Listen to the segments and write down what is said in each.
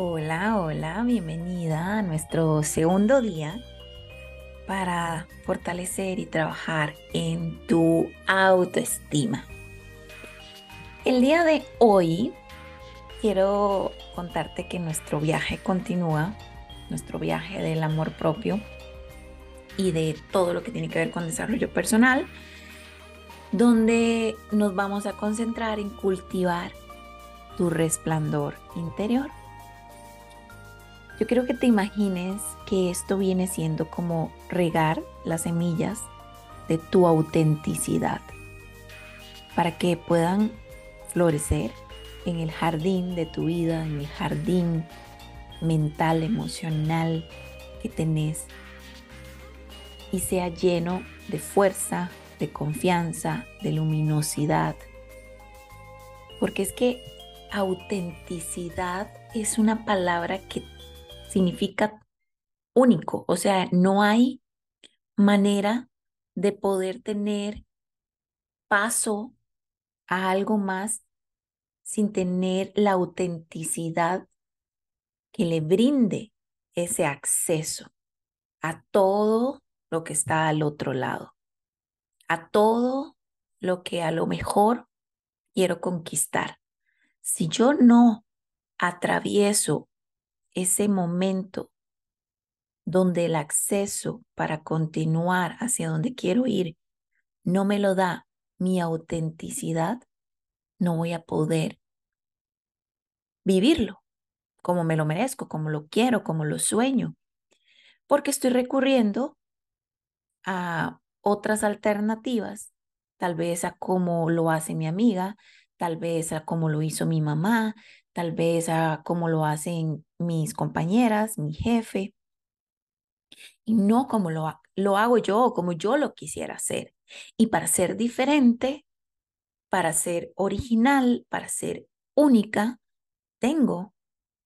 Hola, hola, bienvenida a nuestro segundo día para fortalecer y trabajar en tu autoestima. El día de hoy quiero contarte que nuestro viaje continúa, nuestro viaje del amor propio y de todo lo que tiene que ver con desarrollo personal, donde nos vamos a concentrar en cultivar tu resplandor interior. Yo quiero que te imagines que esto viene siendo como regar las semillas de tu autenticidad para que puedan florecer en el jardín de tu vida, en el jardín mental, emocional que tenés y sea lleno de fuerza, de confianza, de luminosidad. Porque es que autenticidad es una palabra que significa único, o sea, no hay manera de poder tener paso a algo más sin tener la autenticidad que le brinde ese acceso a todo lo que está al otro lado, a todo lo que a lo mejor quiero conquistar. Si yo no atravieso ese momento donde el acceso para continuar hacia donde quiero ir no me lo da mi autenticidad, no voy a poder vivirlo como me lo merezco, como lo quiero, como lo sueño, porque estoy recurriendo a otras alternativas, tal vez a cómo lo hace mi amiga, tal vez a cómo lo hizo mi mamá, tal vez a cómo lo hacen mis compañeras, mi jefe, y no como lo, lo hago yo, como yo lo quisiera hacer. Y para ser diferente, para ser original, para ser única, tengo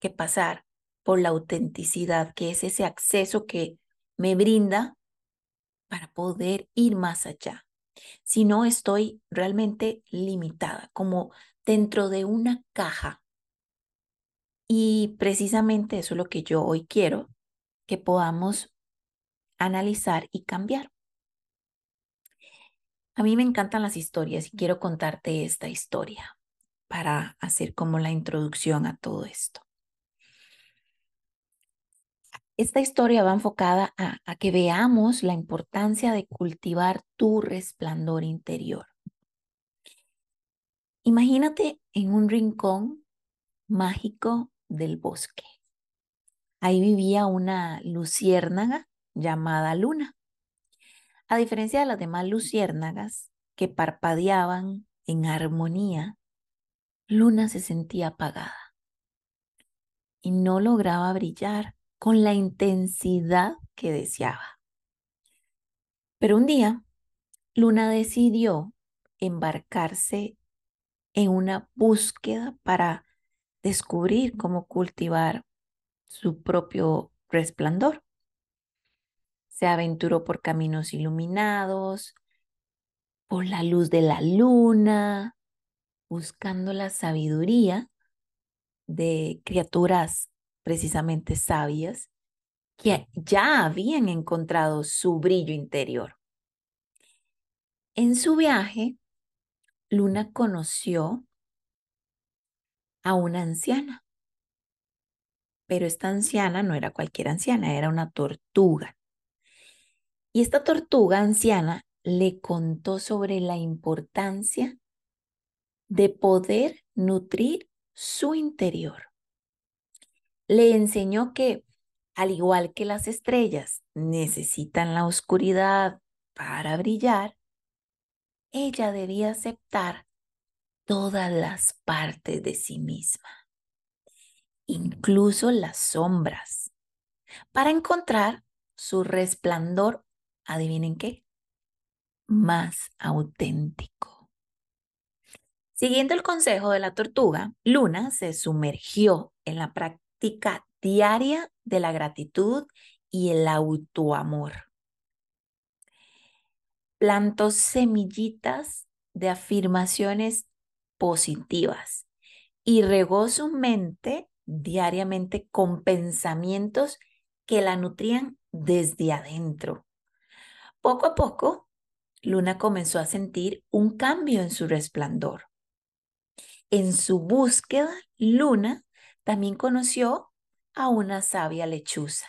que pasar por la autenticidad, que es ese acceso que me brinda para poder ir más allá. Si no, estoy realmente limitada, como dentro de una caja y precisamente eso es lo que yo hoy quiero que podamos analizar y cambiar. A mí me encantan las historias y quiero contarte esta historia para hacer como la introducción a todo esto. Esta historia va enfocada a, a, que veamos la importancia de cultivar tu resplandor interior. Imagínate en un rincón mágico del bosque. Ahí vivía una luciérnaga llamada Luna. A diferencia de las demás luciérnagas que parpadeaban en armonía, Luna se sentía apagada y no lograba brillar con la intensidad que deseaba. Pero un día, Luna decidió embarcarse en una búsqueda para descubrir cómo cultivar su propio resplandor. Se aventuró por caminos iluminados, por la luz de la luna, buscando la sabiduría de criaturas precisamente sabias que ya habían encontrado su brillo interior. En su viaje, Luna conoció a una anciana. Pero esta anciana no era cualquier anciana, era una tortuga. Y esta tortuga anciana le contó sobre la importancia de poder nutrir su interior. Le enseñó que, al igual que las estrellas necesitan la oscuridad para brillar, ella debía aceptar todas las partes de sí misma, incluso las sombras, para encontrar su resplandor, adivinen qué, más auténtico. Siguiendo el consejo de la tortuga, Luna se sumergió en la práctica diaria de la gratitud y el autoamor. Plantó semillitas de afirmaciones positivas y regó su mente diariamente con pensamientos que la nutrían desde adentro. Poco a poco, Luna comenzó a sentir un cambio en su resplandor. En su búsqueda, Luna también conoció a una sabia lechuza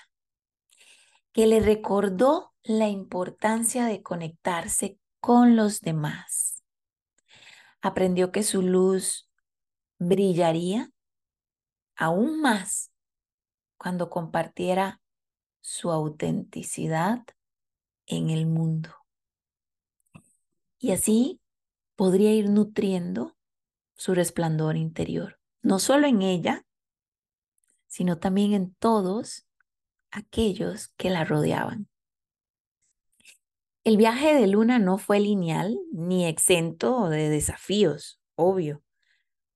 que le recordó la importancia de conectarse con los demás. Aprendió que su luz brillaría aún más cuando compartiera su autenticidad en el mundo. Y así podría ir nutriendo su resplandor interior, no solo en ella, sino también en todos aquellos que la rodeaban. El viaje de Luna no fue lineal ni exento de desafíos, obvio,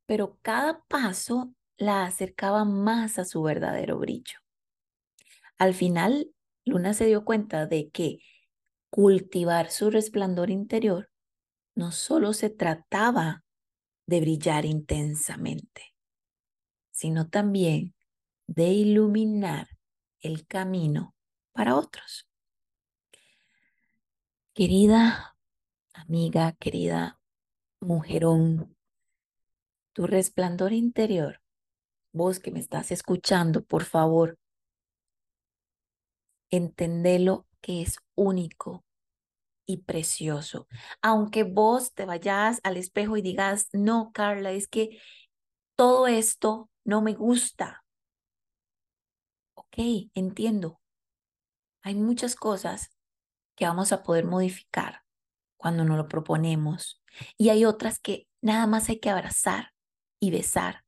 pero cada paso la acercaba más a su verdadero brillo. Al final, Luna se dio cuenta de que cultivar su resplandor interior no solo se trataba de brillar intensamente, sino también de iluminar el camino para otros. Querida amiga, querida mujerón, tu resplandor interior, vos que me estás escuchando, por favor, entendelo que es único y precioso. Aunque vos te vayas al espejo y digas, no, Carla, es que todo esto no me gusta. Ok, entiendo. Hay muchas cosas que vamos a poder modificar cuando nos lo proponemos. Y hay otras que nada más hay que abrazar y besar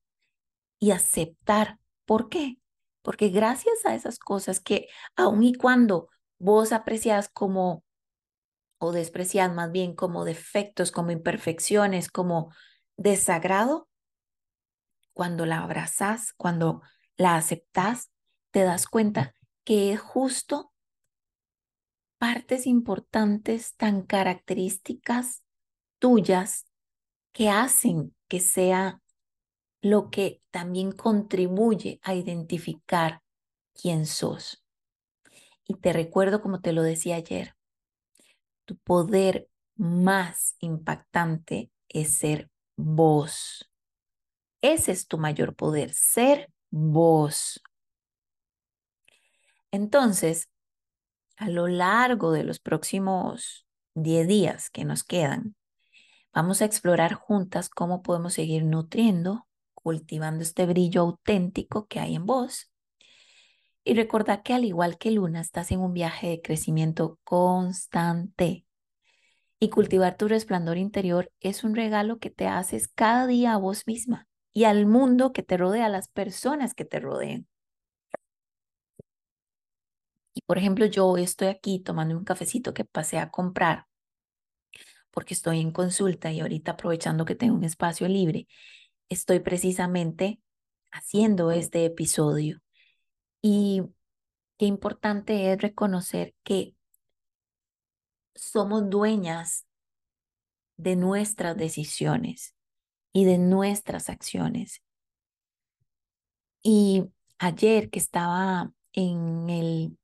y aceptar. ¿Por qué? Porque gracias a esas cosas que aun y cuando vos aprecias como o desprecias más bien como defectos, como imperfecciones, como desagrado, cuando la abrazas, cuando la aceptas, te das cuenta que es justo partes importantes tan características tuyas que hacen que sea lo que también contribuye a identificar quién sos. Y te recuerdo, como te lo decía ayer, tu poder más impactante es ser vos. Ese es tu mayor poder, ser vos. Entonces, a lo largo de los próximos 10 días que nos quedan, vamos a explorar juntas cómo podemos seguir nutriendo, cultivando este brillo auténtico que hay en vos. Y recordad que al igual que Luna, estás en un viaje de crecimiento constante. Y cultivar tu resplandor interior es un regalo que te haces cada día a vos misma y al mundo que te rodea, a las personas que te rodean. Por ejemplo, yo estoy aquí tomando un cafecito que pasé a comprar porque estoy en consulta y ahorita aprovechando que tengo un espacio libre, estoy precisamente haciendo este episodio. Y qué importante es reconocer que somos dueñas de nuestras decisiones y de nuestras acciones. Y ayer que estaba en el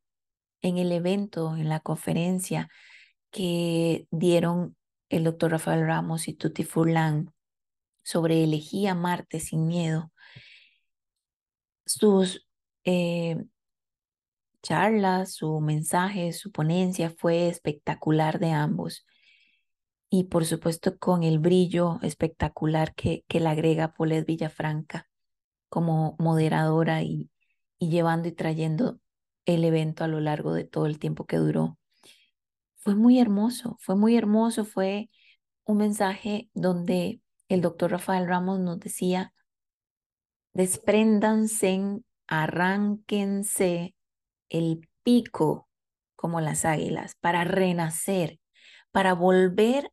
en el evento, en la conferencia que dieron el doctor Rafael Ramos y Tuti Furlan sobre elegía Marte sin miedo. Sus eh, charlas, su mensaje, su ponencia fue espectacular de ambos. Y por supuesto con el brillo espectacular que, que le agrega Paulette Villafranca como moderadora y, y llevando y trayendo el evento a lo largo de todo el tiempo que duró. Fue muy hermoso, fue muy hermoso, fue un mensaje donde el doctor Rafael Ramos nos decía, despréndanse, arránquense el pico como las águilas para renacer, para volver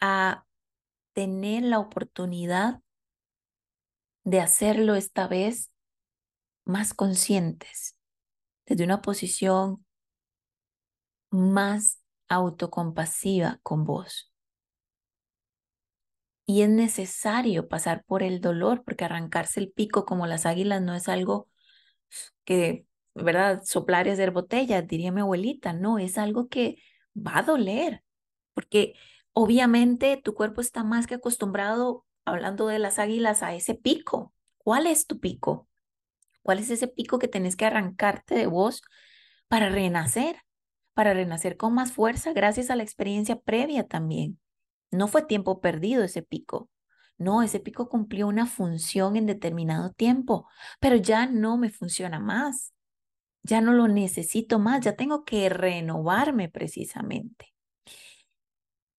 a tener la oportunidad de hacerlo esta vez más conscientes, desde una posición más autocompasiva con vos. Y es necesario pasar por el dolor porque arrancarse el pico como las águilas no es algo que, ¿verdad? Soplar y hacer botellas, diría mi abuelita. No, es algo que va a doler porque obviamente tu cuerpo está más que acostumbrado, hablando de las águilas, a ese pico. ¿Cuál es tu pico? ¿Cuál es ese pico que tenés que arrancarte de vos para renacer? Para renacer con más fuerza gracias a la experiencia previa también. No fue tiempo perdido ese pico. No, ese pico cumplió una función en determinado tiempo, pero ya no me funciona más. Ya no lo necesito más, ya tengo que renovarme precisamente.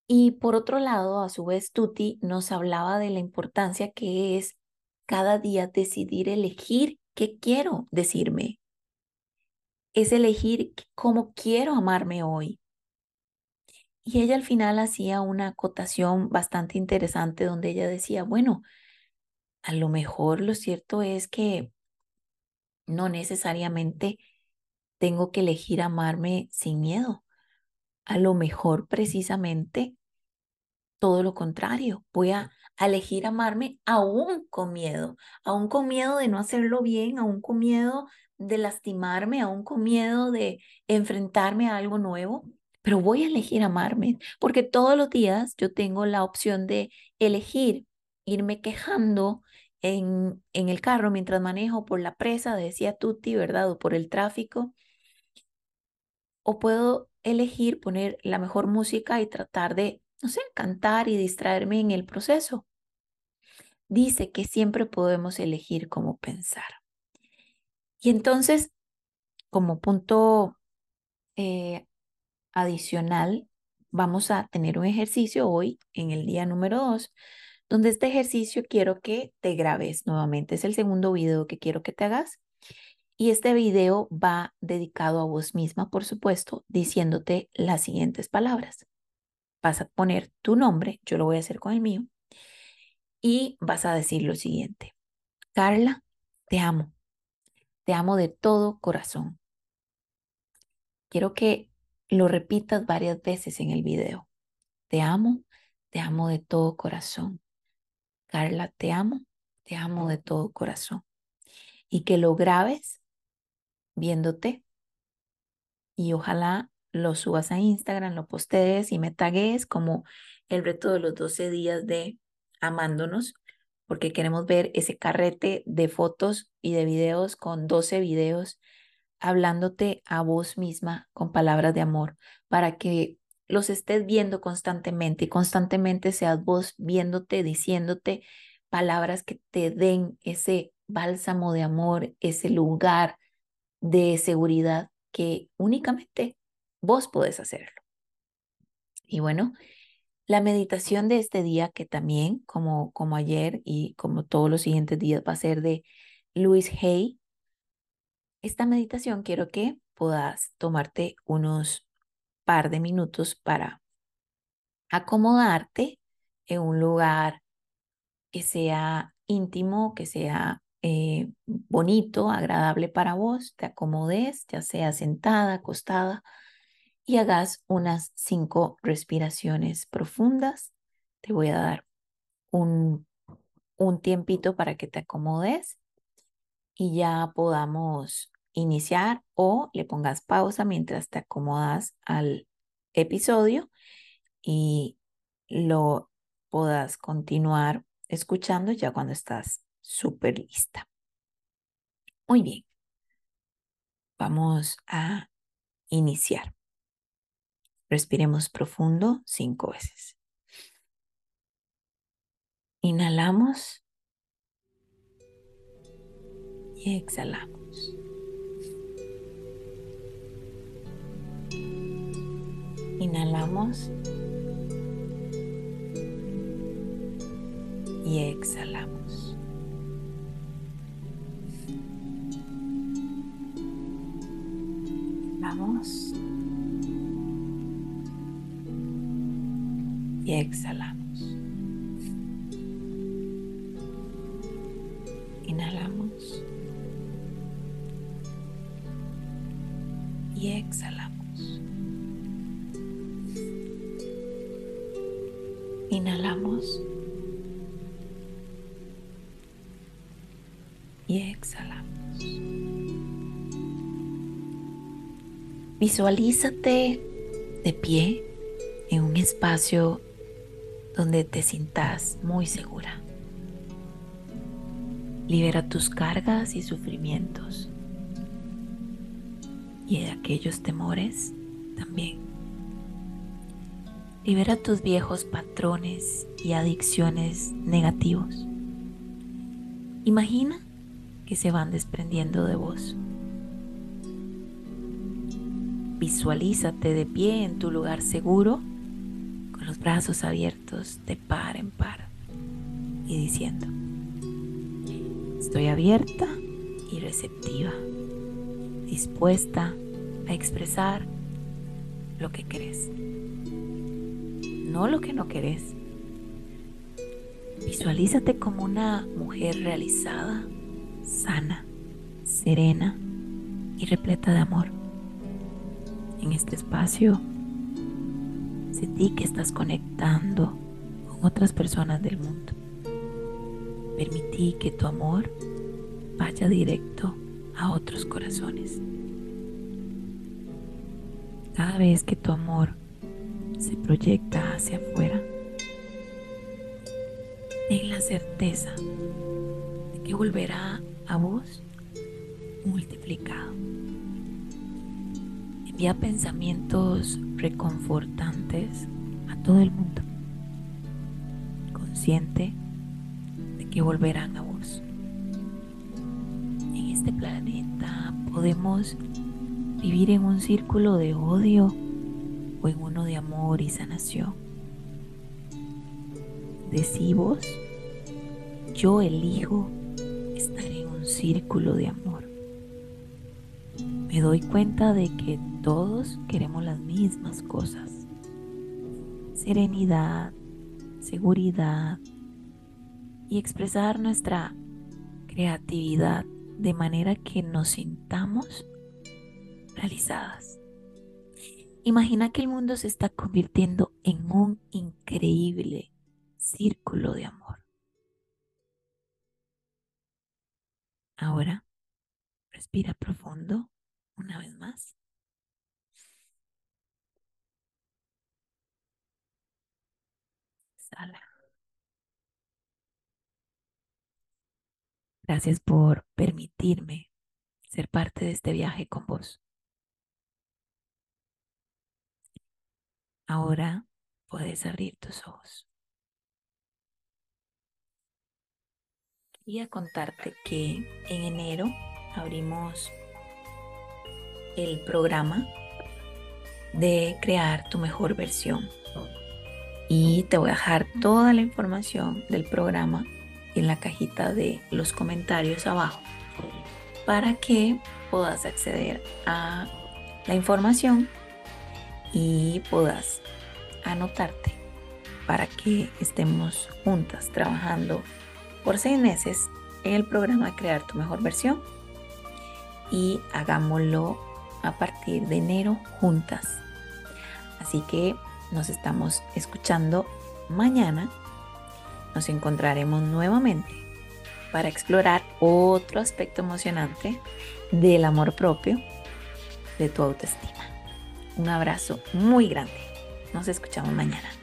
Y por otro lado, a su vez, Tuti nos hablaba de la importancia que es cada día decidir elegir qué quiero decirme. Es elegir cómo quiero amarme hoy. Y ella al final hacía una acotación bastante interesante donde ella decía, bueno, a lo mejor lo cierto es que no necesariamente tengo que elegir amarme sin miedo. A lo mejor precisamente todo lo contrario, voy a, elegir amarme aún con miedo, aún con miedo de no hacerlo bien, aún con miedo de lastimarme, aún con miedo de enfrentarme a algo nuevo, pero voy a elegir amarme, porque todos los días yo tengo la opción de elegir irme quejando en, en el carro mientras manejo por la presa, decía Tutti, ¿verdad? O por el tráfico. O puedo elegir poner la mejor música y tratar de no sé, cantar y distraerme en el proceso. Dice que siempre podemos elegir cómo pensar. Y entonces, como punto eh, adicional, vamos a tener un ejercicio hoy en el día número dos, donde este ejercicio quiero que te grabes nuevamente. Es el segundo video que quiero que te hagas. Y este video va dedicado a vos misma, por supuesto, diciéndote las siguientes palabras vas a poner tu nombre, yo lo voy a hacer con el mío, y vas a decir lo siguiente. Carla, te amo. Te amo de todo corazón. Quiero que lo repitas varias veces en el video. Te amo, te amo de todo corazón. Carla, te amo, te amo de todo corazón. Y que lo grabes viéndote y ojalá lo subas a Instagram, lo postees y me tagues como el reto de los 12 días de amándonos, porque queremos ver ese carrete de fotos y de videos con 12 videos hablándote a vos misma con palabras de amor, para que los estés viendo constantemente y constantemente seas vos viéndote, diciéndote palabras que te den ese bálsamo de amor, ese lugar de seguridad que únicamente Vos podés hacerlo. Y bueno, la meditación de este día, que también, como, como ayer y como todos los siguientes días, va a ser de Luis Hay. Esta meditación quiero que puedas tomarte unos par de minutos para acomodarte en un lugar que sea íntimo, que sea eh, bonito, agradable para vos, te acomodes, ya sea sentada, acostada y hagas unas cinco respiraciones profundas. Te voy a dar un, un tiempito para que te acomodes y ya podamos iniciar o le pongas pausa mientras te acomodas al episodio y lo puedas continuar escuchando ya cuando estás súper lista. Muy bien. Vamos a iniciar. Respiremos profundo cinco veces. Inhalamos y exhalamos. Inhalamos y exhalamos. y exhalamos. Inhalamos y exhalamos. Inhalamos y exhalamos. Visualízate de pie en un espacio donde te sientas muy segura. Libera tus cargas y sufrimientos y de aquellos temores también. Libera tus viejos patrones y adicciones negativos. Imagina que se van desprendiendo de vos. Visualízate de pie en tu lugar seguro, los brazos abiertos de par en par y diciendo, estoy abierta y receptiva, dispuesta a expresar lo que querés, no lo que no querés. Visualízate como una mujer realizada sana, serena y repleta de amor. En este espacio, sentí que estás conectando con otras personas del mundo. Permití que tu amor vaya directo a otros corazones. Cada vez que tu amor se proyecta hacia afuera, ten la certeza de que volverá a vos multiplicado. Envía pensamientos reconfortantes a todo el mundo, consciente de que volverán a vos. En este planeta podemos vivir en un círculo de odio o en uno de amor y sanación. Decí vos, yo elijo círculo de amor. Me doy cuenta de que todos queremos las mismas cosas. Serenidad, seguridad y expresar nuestra creatividad de manera que nos sintamos realizadas. Imagina que el mundo se está convirtiendo en un increíble círculo de amor. Ahora, respira profundo una vez más. Gracias por permitirme ser parte de este viaje con vos. Ahora puedes abrir tus ojos. y a contarte que en enero abrimos el programa de crear tu mejor versión. Y te voy a dejar toda la información del programa en la cajita de los comentarios abajo para que puedas acceder a la información y puedas anotarte para que estemos juntas trabajando por seis meses en el programa Crear tu mejor versión y hagámoslo a partir de enero juntas. Así que nos estamos escuchando mañana. Nos encontraremos nuevamente para explorar otro aspecto emocionante del amor propio, de tu autoestima. Un abrazo muy grande. Nos escuchamos mañana.